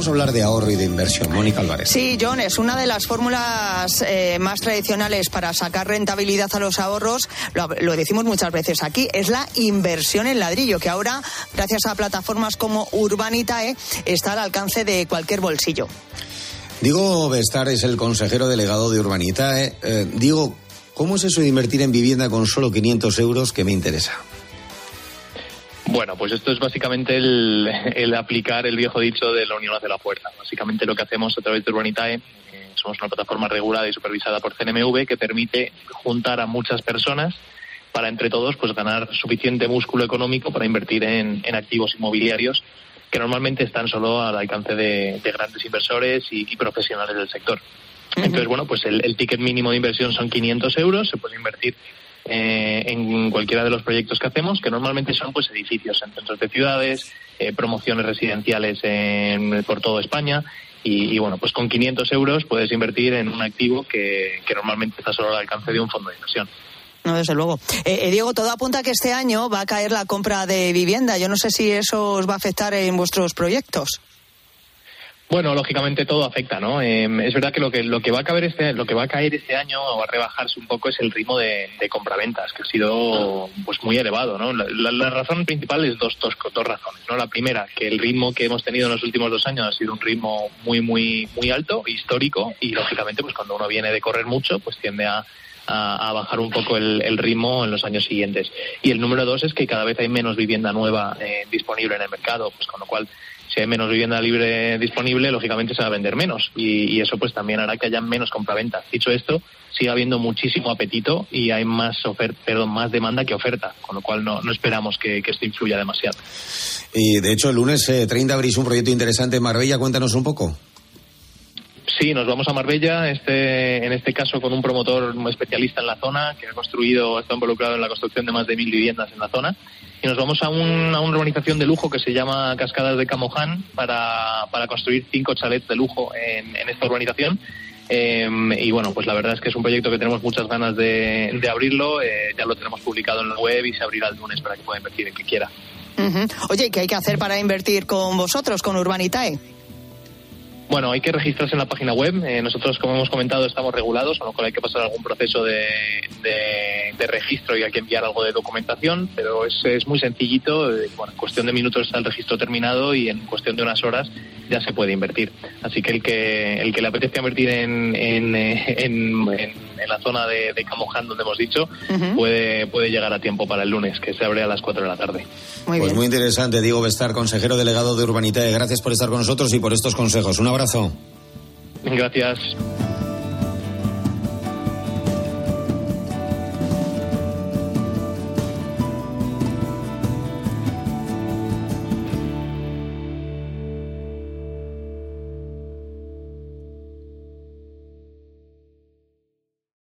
Vamos a hablar de ahorro y de inversión. Mónica Álvarez. Sí, John, es una de las fórmulas eh, más tradicionales para sacar rentabilidad a los ahorros. Lo, lo, decimos muchas veces aquí, es la inversión en ladrillo, que ahora, gracias a plataformas como Urbanitae, está al alcance de cualquier bolsillo. Diego Bestar es el consejero delegado de Urbanitae. Eh, Diego, ¿cómo es eso de invertir en vivienda con solo 500 euros que me interesa? Bueno, pues esto es básicamente el, el, aplicar el viejo dicho de la unión hace la fuerza. Básicamente lo que hacemos a través de Urbanitae, eh, somos una plataforma regulada y supervisada por CNMV que permite juntar a muchas personas para entre todos pues ganar suficiente músculo económico para invertir en, en activos inmobiliarios que normalmente están solo al alcance de, de grandes inversores y, y, profesionales del sector. Entonces, bueno, pues el, el ticket mínimo de inversión son 500 euros, se puede invertir eh, en cualquiera de los proyectos que hacemos, que normalmente son pues edificios en centros de ciudades, eh, promociones residenciales en, por toda España. Y, bueno, pues con 500 euros puedes invertir en un activo que, que normalmente está solo al alcance de un fondo de inversión. No, desde luego. Eh, eh, Diego, todo apunta a que este año va a caer la compra de vivienda. Yo no sé si eso os va a afectar en vuestros proyectos. Bueno, lógicamente todo afecta, ¿no? Eh, es verdad que lo que lo que va a caer este lo que va a caer este año o a rebajarse un poco es el ritmo de, compraventas, que ha sido pues muy elevado, ¿no? La, razón principal es dos, dos dos razones, ¿no? La primera, que el ritmo que hemos tenido en los últimos dos años ha sido un ritmo muy muy muy alto, histórico, y lógicamente pues cuando uno viene de correr mucho, pues tiende a a, bajar un poco el, el, ritmo en los años siguientes. Y el número dos es que cada vez hay menos vivienda nueva eh, disponible en el mercado, pues con lo cual si hay menos vivienda libre disponible, lógicamente se va a vender menos y, eso pues también hará que haya menos compraventa. Dicho esto, sigue habiendo muchísimo apetito y hay más oferta, perdón, más demanda que oferta, con lo cual no, no esperamos que, que, esto influya demasiado. Y de hecho el lunes eh, 30 abrís un proyecto interesante en Marbella, cuéntanos un poco. Sí, nos vamos a Marbella, este, en este caso con un promotor especialista en la zona que ha construido, está involucrado en la construcción de más de mil viviendas en la zona. Y nos vamos a, un, a una urbanización de lujo que se llama Cascadas de Camoján para, para construir cinco chalets de lujo en, en esta urbanización. Eh, y bueno, pues la verdad es que es un proyecto que tenemos muchas ganas de, de abrirlo. Eh, ya lo tenemos publicado en la web y se abrirá el lunes para que pueda invertir el que quiera. Uh -huh. Oye, ¿qué hay que hacer para invertir con vosotros, con Urbanitae? Bueno, hay que registrarse en la página web. Eh, nosotros, como hemos comentado, estamos regulados, con lo cual hay que pasar algún proceso de, de, de registro y hay que enviar algo de documentación, pero es, es muy sencillito. Eh, bueno, en cuestión de minutos está el registro terminado y en cuestión de unas horas ya se puede invertir. Así que el que, el que le apetezca invertir en, en, en, en la zona de, de, Camoján, donde hemos dicho, uh -huh. puede, puede llegar a tiempo para el lunes, que se abre a las 4 de la tarde. Muy pues bien. muy interesante, Diego Bestar, consejero delegado de Urbanitae. Gracias por estar con nosotros y por estos consejos. Un Gracias.